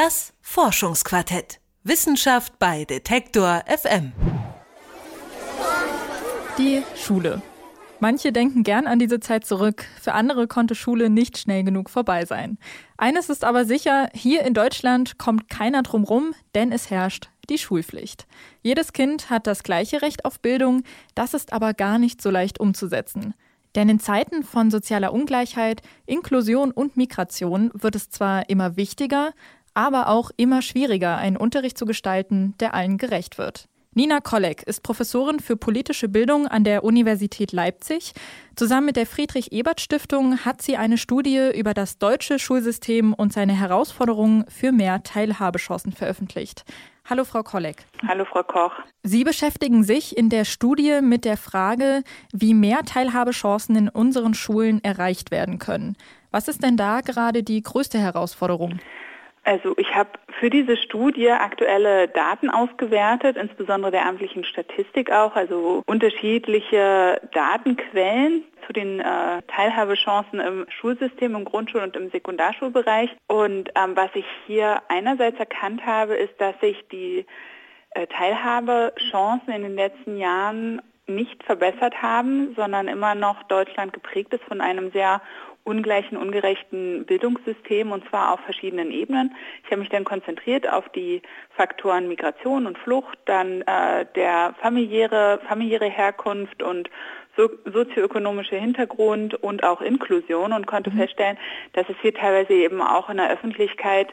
Das Forschungsquartett. Wissenschaft bei Detektor FM. Die Schule. Manche denken gern an diese Zeit zurück, für andere konnte Schule nicht schnell genug vorbei sein. Eines ist aber sicher, hier in Deutschland kommt keiner drum rum, denn es herrscht die Schulpflicht. Jedes Kind hat das gleiche Recht auf Bildung, das ist aber gar nicht so leicht umzusetzen. Denn in Zeiten von sozialer Ungleichheit, Inklusion und Migration wird es zwar immer wichtiger, aber auch immer schwieriger, einen Unterricht zu gestalten, der allen gerecht wird. Nina Kolleg ist Professorin für politische Bildung an der Universität Leipzig. Zusammen mit der Friedrich-Ebert-Stiftung hat sie eine Studie über das deutsche Schulsystem und seine Herausforderungen für mehr Teilhabechancen veröffentlicht. Hallo Frau Kolleg. Hallo Frau Koch. Sie beschäftigen sich in der Studie mit der Frage, wie mehr Teilhabechancen in unseren Schulen erreicht werden können. Was ist denn da gerade die größte Herausforderung? Also ich habe für diese Studie aktuelle Daten ausgewertet, insbesondere der amtlichen Statistik auch, also unterschiedliche Datenquellen zu den äh, Teilhabechancen im Schulsystem, im Grundschul- und im Sekundarschulbereich. Und ähm, was ich hier einerseits erkannt habe, ist, dass sich die äh, Teilhabechancen in den letzten Jahren nicht verbessert haben, sondern immer noch Deutschland geprägt ist von einem sehr ungleichen, ungerechten Bildungssystem und zwar auf verschiedenen Ebenen. Ich habe mich dann konzentriert auf die Faktoren Migration und Flucht, dann äh, der familiäre, familiäre Herkunft und so, sozioökonomische Hintergrund und auch Inklusion und konnte mhm. feststellen, dass es hier teilweise eben auch in der Öffentlichkeit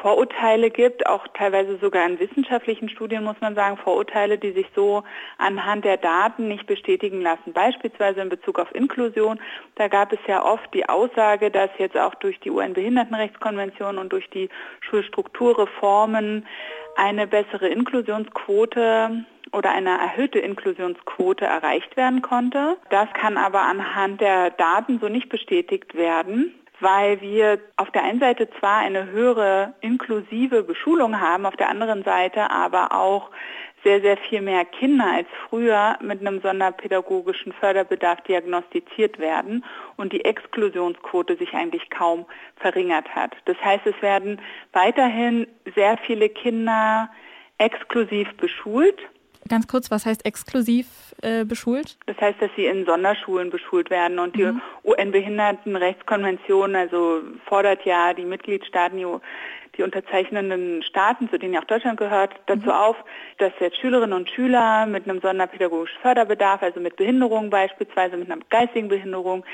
Vorurteile gibt, auch teilweise sogar in wissenschaftlichen Studien muss man sagen, Vorurteile, die sich so anhand der Daten nicht bestätigen lassen. Beispielsweise in Bezug auf Inklusion, da gab es ja oft die Aussage, dass jetzt auch durch die UN-Behindertenrechtskonvention und durch die Schulstrukturreformen eine bessere Inklusionsquote oder eine erhöhte Inklusionsquote erreicht werden konnte. Das kann aber anhand der Daten so nicht bestätigt werden weil wir auf der einen Seite zwar eine höhere inklusive Beschulung haben, auf der anderen Seite aber auch sehr, sehr viel mehr Kinder als früher mit einem sonderpädagogischen Förderbedarf diagnostiziert werden und die Exklusionsquote sich eigentlich kaum verringert hat. Das heißt, es werden weiterhin sehr viele Kinder exklusiv beschult Ganz kurz, was heißt exklusiv äh, beschult? Das heißt, dass sie in Sonderschulen beschult werden und die mhm. UN-Behindertenrechtskonvention, also fordert ja die Mitgliedstaaten, die, die unterzeichnenden Staaten, zu denen ja auch Deutschland gehört, dazu mhm. auf, dass jetzt Schülerinnen und Schüler mit einem sonderpädagogischen Förderbedarf, also mit Behinderung beispielsweise, mit einer geistigen Behinderung,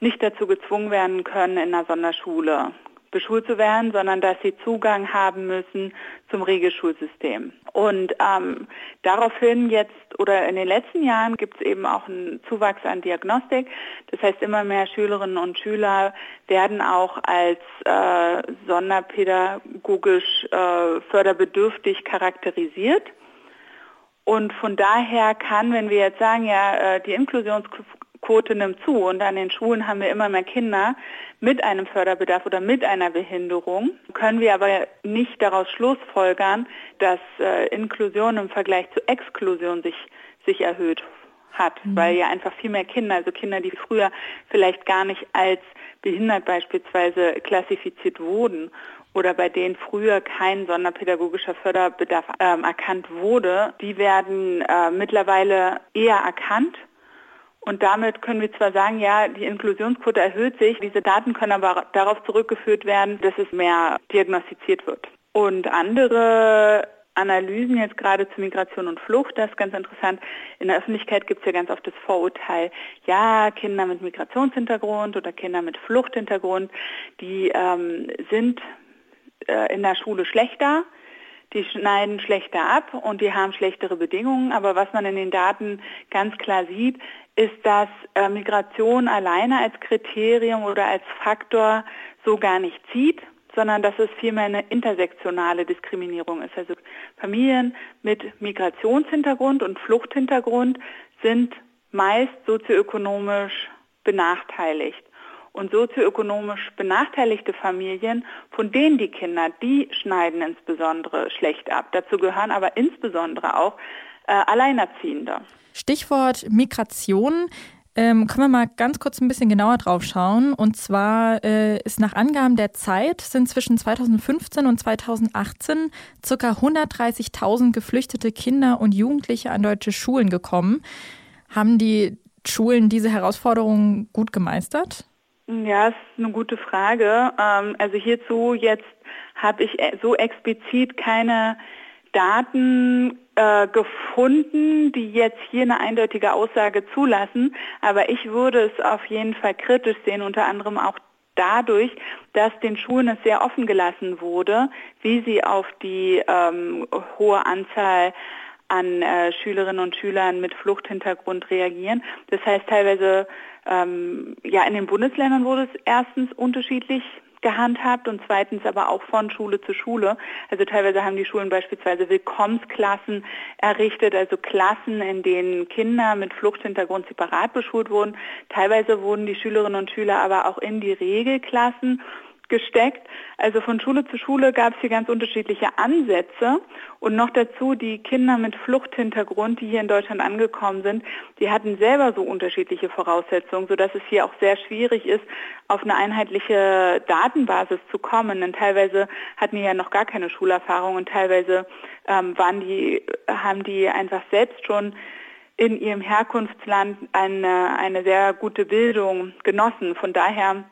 nicht dazu gezwungen werden können, in einer Sonderschule beschult zu werden, sondern dass sie Zugang haben müssen zum Regelschulsystem. Und ähm, daraufhin jetzt oder in den letzten Jahren gibt es eben auch einen Zuwachs an Diagnostik. Das heißt, immer mehr Schülerinnen und Schüler werden auch als äh, sonderpädagogisch äh, förderbedürftig charakterisiert. Und von daher kann, wenn wir jetzt sagen, ja, äh, die Inklusionsquote nimmt zu. Und an den Schulen haben wir immer mehr Kinder mit einem Förderbedarf oder mit einer Behinderung, können wir aber nicht daraus schlussfolgern, dass äh, Inklusion im Vergleich zu Exklusion sich, sich erhöht hat, mhm. weil ja einfach viel mehr Kinder, also Kinder, die früher vielleicht gar nicht als behindert beispielsweise klassifiziert wurden oder bei denen früher kein sonderpädagogischer Förderbedarf ähm, erkannt wurde, die werden äh, mittlerweile eher erkannt und damit können wir zwar sagen, ja, die Inklusionsquote erhöht sich, diese Daten können aber darauf zurückgeführt werden, dass es mehr diagnostiziert wird. Und andere Analysen jetzt gerade zu Migration und Flucht, das ist ganz interessant. In der Öffentlichkeit gibt es ja ganz oft das Vorurteil, ja, Kinder mit Migrationshintergrund oder Kinder mit Fluchthintergrund, die ähm, sind äh, in der Schule schlechter, die schneiden schlechter ab und die haben schlechtere Bedingungen. Aber was man in den Daten ganz klar sieht, ist, dass äh, Migration alleine als Kriterium oder als Faktor so gar nicht zieht, sondern dass es vielmehr eine intersektionale Diskriminierung ist. Also Familien mit Migrationshintergrund und Fluchthintergrund sind meist sozioökonomisch benachteiligt. Und sozioökonomisch benachteiligte Familien, von denen die Kinder, die schneiden insbesondere schlecht ab. Dazu gehören aber insbesondere auch äh, Alleinerziehende. Stichwort Migration. Ähm, können wir mal ganz kurz ein bisschen genauer drauf schauen. Und zwar äh, ist nach Angaben der Zeit sind zwischen 2015 und 2018 ca. 130.000 geflüchtete Kinder und Jugendliche an deutsche Schulen gekommen. Haben die Schulen diese Herausforderungen gut gemeistert? Ja, ist eine gute Frage. Ähm, also hierzu jetzt habe ich äh, so explizit keine Daten äh, gefunden, die jetzt hier eine eindeutige Aussage zulassen. Aber ich würde es auf jeden Fall kritisch sehen, unter anderem auch dadurch, dass den Schulen es sehr offen gelassen wurde, wie sie auf die ähm, hohe Anzahl an äh, Schülerinnen und Schülern mit Fluchthintergrund reagieren. Das heißt teilweise, ähm, ja, in den Bundesländern wurde es erstens unterschiedlich gehandhabt und zweitens aber auch von Schule zu Schule. Also teilweise haben die Schulen beispielsweise Willkommensklassen errichtet, also Klassen, in denen Kinder mit Fluchthintergrund separat beschult wurden. Teilweise wurden die Schülerinnen und Schüler aber auch in die Regelklassen gesteckt. Also von Schule zu Schule gab es hier ganz unterschiedliche Ansätze und noch dazu die Kinder mit Fluchthintergrund, die hier in Deutschland angekommen sind, die hatten selber so unterschiedliche Voraussetzungen, sodass es hier auch sehr schwierig ist, auf eine einheitliche Datenbasis zu kommen. Denn teilweise hatten die ja noch gar keine Schulerfahrung und teilweise ähm, waren die, haben die einfach selbst schon in ihrem Herkunftsland eine, eine sehr gute Bildung genossen. Von daher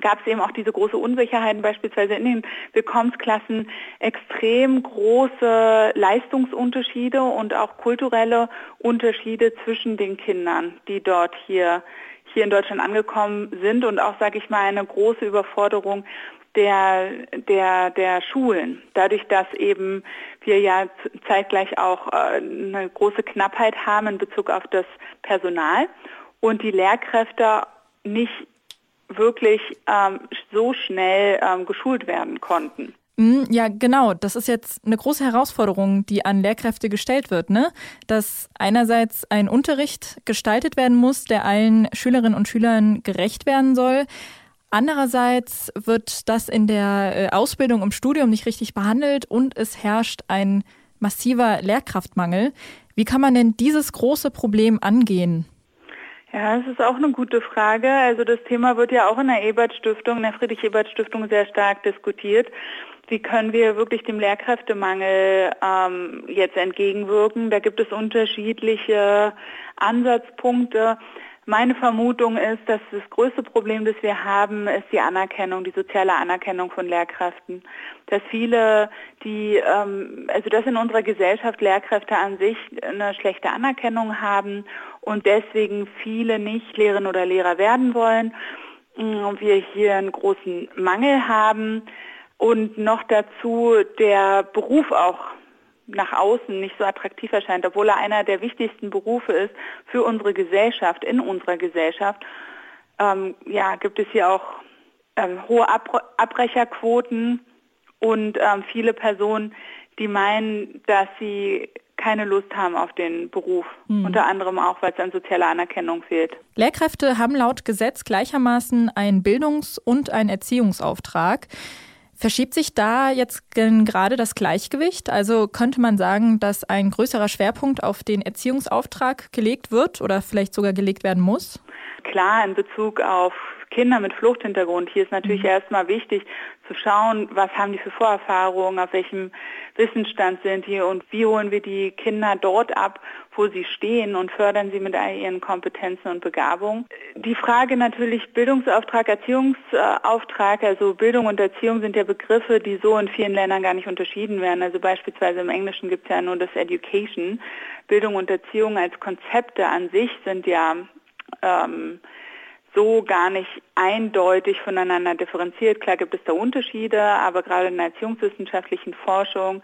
gab es eben auch diese große Unsicherheiten, beispielsweise in den Willkommensklassen extrem große Leistungsunterschiede und auch kulturelle Unterschiede zwischen den Kindern, die dort hier, hier in Deutschland angekommen sind und auch, sage ich mal, eine große Überforderung der, der, der Schulen. Dadurch, dass eben wir ja zeitgleich auch äh, eine große Knappheit haben in Bezug auf das Personal und die Lehrkräfte nicht wirklich ähm, so schnell ähm, geschult werden konnten. Mm, ja, genau. Das ist jetzt eine große Herausforderung, die an Lehrkräfte gestellt wird, ne? Dass einerseits ein Unterricht gestaltet werden muss, der allen Schülerinnen und Schülern gerecht werden soll. Andererseits wird das in der äh, Ausbildung im Studium nicht richtig behandelt und es herrscht ein massiver Lehrkraftmangel. Wie kann man denn dieses große Problem angehen? Ja, das ist auch eine gute Frage. Also das Thema wird ja auch in der Ebert-Stiftung, in der Friedrich-Ebert-Stiftung sehr stark diskutiert. Wie können wir wirklich dem Lehrkräftemangel ähm, jetzt entgegenwirken? Da gibt es unterschiedliche Ansatzpunkte. Meine Vermutung ist, dass das größte Problem, das wir haben, ist die Anerkennung, die soziale Anerkennung von Lehrkräften. Dass viele, die, ähm, also dass in unserer Gesellschaft Lehrkräfte an sich eine schlechte Anerkennung haben und deswegen viele nicht Lehrerinnen oder Lehrer werden wollen. Und wir hier einen großen Mangel haben und noch dazu der Beruf auch nach außen nicht so attraktiv erscheint, obwohl er einer der wichtigsten Berufe ist für unsere Gesellschaft, in unserer Gesellschaft, ähm, ja, gibt es hier auch ähm, hohe Ab Abbrecherquoten und ähm, viele Personen, die meinen, dass sie keine Lust haben auf den Beruf. Hm. Unter anderem auch, weil es an sozialer Anerkennung fehlt. Lehrkräfte haben laut Gesetz gleichermaßen einen Bildungs- und einen Erziehungsauftrag. Verschiebt sich da jetzt gerade das Gleichgewicht? Also könnte man sagen, dass ein größerer Schwerpunkt auf den Erziehungsauftrag gelegt wird oder vielleicht sogar gelegt werden muss? Klar, in Bezug auf Kinder mit Fluchthintergrund. Hier ist natürlich mhm. erstmal wichtig zu schauen, was haben die für Vorerfahrungen, auf welchem Wissensstand sind die und wie holen wir die Kinder dort ab, wo sie stehen und fördern sie mit all ihren Kompetenzen und Begabungen. Die Frage natürlich Bildungsauftrag, Erziehungsauftrag, also Bildung und Erziehung sind ja Begriffe, die so in vielen Ländern gar nicht unterschieden werden. Also beispielsweise im Englischen gibt es ja nur das Education. Bildung und Erziehung als Konzepte an sich sind ja ähm, so gar nicht eindeutig voneinander differenziert. Klar gibt es da Unterschiede, aber gerade in der erziehungswissenschaftlichen Forschung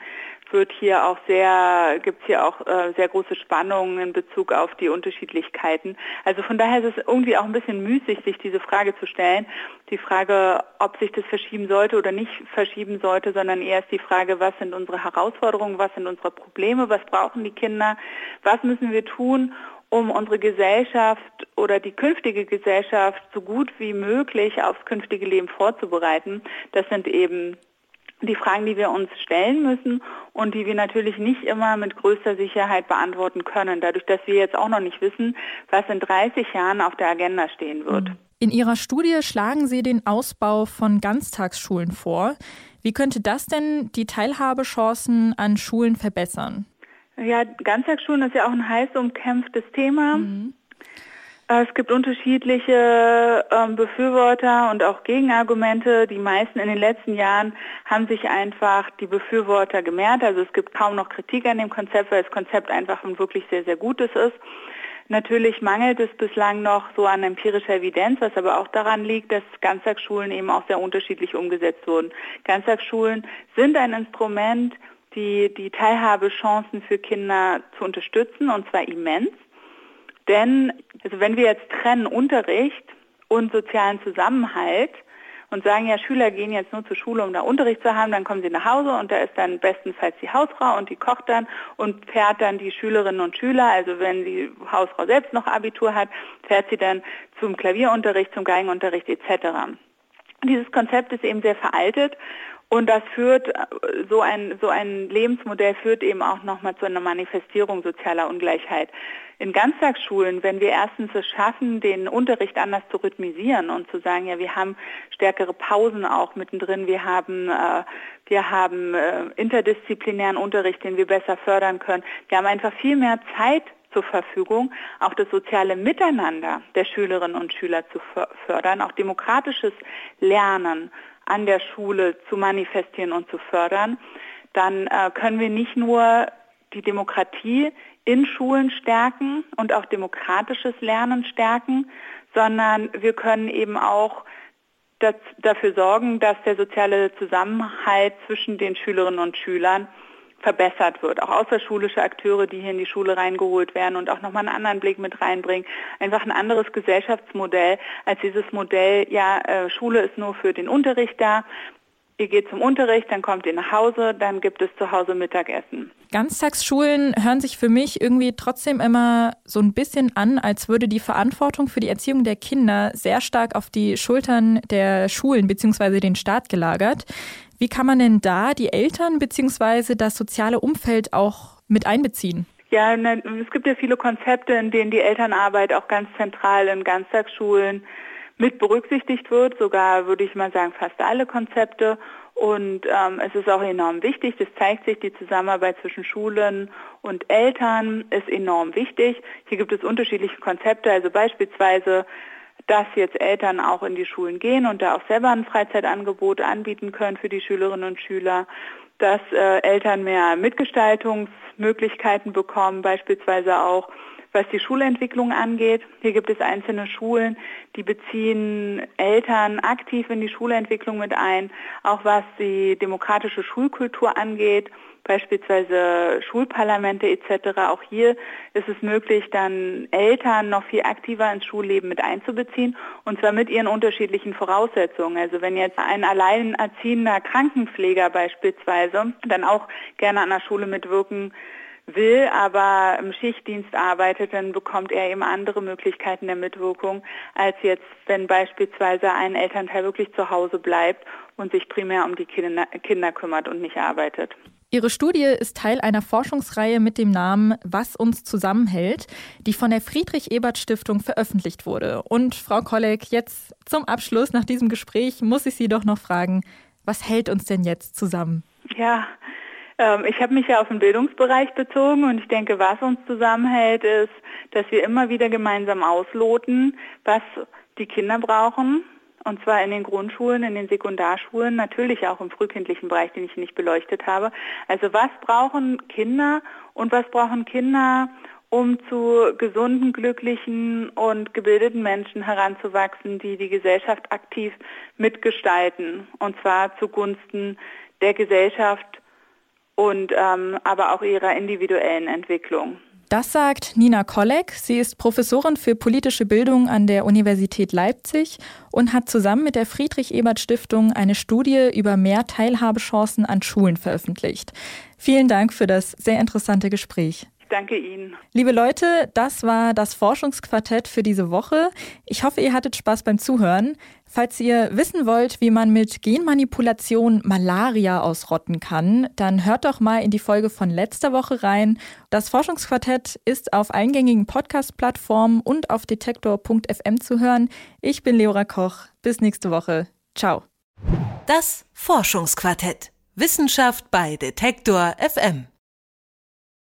wird hier auch sehr, gibt es hier auch äh, sehr große Spannungen in Bezug auf die Unterschiedlichkeiten. Also von daher ist es irgendwie auch ein bisschen müßig, sich diese Frage zu stellen. Die Frage, ob sich das verschieben sollte oder nicht verschieben sollte, sondern eher ist die Frage, was sind unsere Herausforderungen, was sind unsere Probleme, was brauchen die Kinder, was müssen wir tun, um unsere Gesellschaft oder die künftige Gesellschaft so gut wie möglich aufs künftige Leben vorzubereiten. Das sind eben die Fragen, die wir uns stellen müssen und die wir natürlich nicht immer mit größter Sicherheit beantworten können, dadurch, dass wir jetzt auch noch nicht wissen, was in 30 Jahren auf der Agenda stehen wird. In Ihrer Studie schlagen Sie den Ausbau von Ganztagsschulen vor. Wie könnte das denn die Teilhabechancen an Schulen verbessern? Ja, Ganztagsschulen ist ja auch ein heiß umkämpftes Thema. Mhm. Äh, es gibt unterschiedliche ähm, Befürworter und auch Gegenargumente. Die meisten in den letzten Jahren haben sich einfach die Befürworter gemehrt. Also es gibt kaum noch Kritik an dem Konzept, weil das Konzept einfach ein wirklich sehr, sehr gutes ist. Natürlich mangelt es bislang noch so an empirischer Evidenz, was aber auch daran liegt, dass Ganztagsschulen eben auch sehr unterschiedlich umgesetzt wurden. Ganztagsschulen sind ein Instrument, die die Teilhabechancen für Kinder zu unterstützen, und zwar immens. Denn also wenn wir jetzt trennen Unterricht und sozialen Zusammenhalt und sagen, ja, Schüler gehen jetzt nur zur Schule, um da Unterricht zu haben, dann kommen sie nach Hause und da ist dann bestenfalls die Hausfrau und die kocht dann und fährt dann die Schülerinnen und Schüler, also wenn die Hausfrau selbst noch Abitur hat, fährt sie dann zum Klavierunterricht, zum Geigenunterricht etc. Dieses Konzept ist eben sehr veraltet und das führt, so ein, so ein Lebensmodell führt eben auch nochmal zu einer Manifestierung sozialer Ungleichheit. In Ganztagsschulen, wenn wir erstens es schaffen, den Unterricht anders zu rhythmisieren und zu sagen, ja, wir haben stärkere Pausen auch mittendrin, wir haben, äh, wir haben äh, interdisziplinären Unterricht, den wir besser fördern können. Wir haben einfach viel mehr Zeit zur Verfügung, auch das soziale Miteinander der Schülerinnen und Schüler zu fördern, auch demokratisches Lernen an der Schule zu manifestieren und zu fördern, dann äh, können wir nicht nur die Demokratie in Schulen stärken und auch demokratisches Lernen stärken, sondern wir können eben auch das, dafür sorgen, dass der soziale Zusammenhalt zwischen den Schülerinnen und Schülern verbessert wird. Auch außerschulische Akteure, die hier in die Schule reingeholt werden und auch nochmal einen anderen Blick mit reinbringen. Einfach ein anderes Gesellschaftsmodell als dieses Modell, ja, äh, Schule ist nur für den Unterricht da. Ihr geht zum Unterricht, dann kommt ihr nach Hause, dann gibt es zu Hause Mittagessen. Ganztagsschulen hören sich für mich irgendwie trotzdem immer so ein bisschen an, als würde die Verantwortung für die Erziehung der Kinder sehr stark auf die Schultern der Schulen bzw. den Staat gelagert. Wie kann man denn da die Eltern bzw. das soziale Umfeld auch mit einbeziehen? Ja, es gibt ja viele Konzepte, in denen die Elternarbeit auch ganz zentral in Ganztagsschulen mit berücksichtigt wird, sogar würde ich mal sagen fast alle Konzepte. Und ähm, es ist auch enorm wichtig, das zeigt sich, die Zusammenarbeit zwischen Schulen und Eltern ist enorm wichtig. Hier gibt es unterschiedliche Konzepte, also beispielsweise dass jetzt Eltern auch in die Schulen gehen und da auch selber ein Freizeitangebot anbieten können für die Schülerinnen und Schüler, dass äh, Eltern mehr Mitgestaltungsmöglichkeiten bekommen, beispielsweise auch was die Schulentwicklung angeht. Hier gibt es einzelne Schulen, die beziehen Eltern aktiv in die Schulentwicklung mit ein, auch was die demokratische Schulkultur angeht beispielsweise Schulparlamente etc. Auch hier ist es möglich, dann Eltern noch viel aktiver ins Schulleben mit einzubeziehen und zwar mit ihren unterschiedlichen Voraussetzungen. Also wenn jetzt ein alleinerziehender Krankenpfleger beispielsweise dann auch gerne an der Schule mitwirken will, aber im Schichtdienst arbeitet, dann bekommt er eben andere Möglichkeiten der Mitwirkung, als jetzt, wenn beispielsweise ein Elternteil wirklich zu Hause bleibt und sich primär um die Kinder, Kinder kümmert und nicht arbeitet. Ihre Studie ist Teil einer Forschungsreihe mit dem Namen Was uns zusammenhält, die von der Friedrich-Ebert-Stiftung veröffentlicht wurde. Und Frau Kolleg, jetzt zum Abschluss nach diesem Gespräch muss ich Sie doch noch fragen, was hält uns denn jetzt zusammen? Ja, ähm, ich habe mich ja auf den Bildungsbereich bezogen und ich denke, was uns zusammenhält, ist, dass wir immer wieder gemeinsam ausloten, was die Kinder brauchen, und zwar in den Grundschulen, in den Sekundarschulen, natürlich auch im frühkindlichen Bereich, den ich nicht beleuchtet habe. Also was brauchen Kinder und was brauchen Kinder, um zu gesunden, glücklichen und gebildeten Menschen heranzuwachsen, die die Gesellschaft aktiv mitgestalten. Und zwar zugunsten der Gesellschaft und ähm, aber auch ihrer individuellen Entwicklung. Das sagt Nina Kolleg. Sie ist Professorin für politische Bildung an der Universität Leipzig und hat zusammen mit der Friedrich-Ebert-Stiftung eine Studie über mehr Teilhabechancen an Schulen veröffentlicht. Vielen Dank für das sehr interessante Gespräch. Danke Ihnen. Liebe Leute, das war das Forschungsquartett für diese Woche. Ich hoffe, ihr hattet Spaß beim Zuhören. Falls ihr wissen wollt, wie man mit Genmanipulation Malaria ausrotten kann, dann hört doch mal in die Folge von letzter Woche rein. Das Forschungsquartett ist auf eingängigen Podcast-Plattformen und auf detektor.fm zu hören. Ich bin Leora Koch. Bis nächste Woche. Ciao. Das Forschungsquartett. Wissenschaft bei Detektor FM.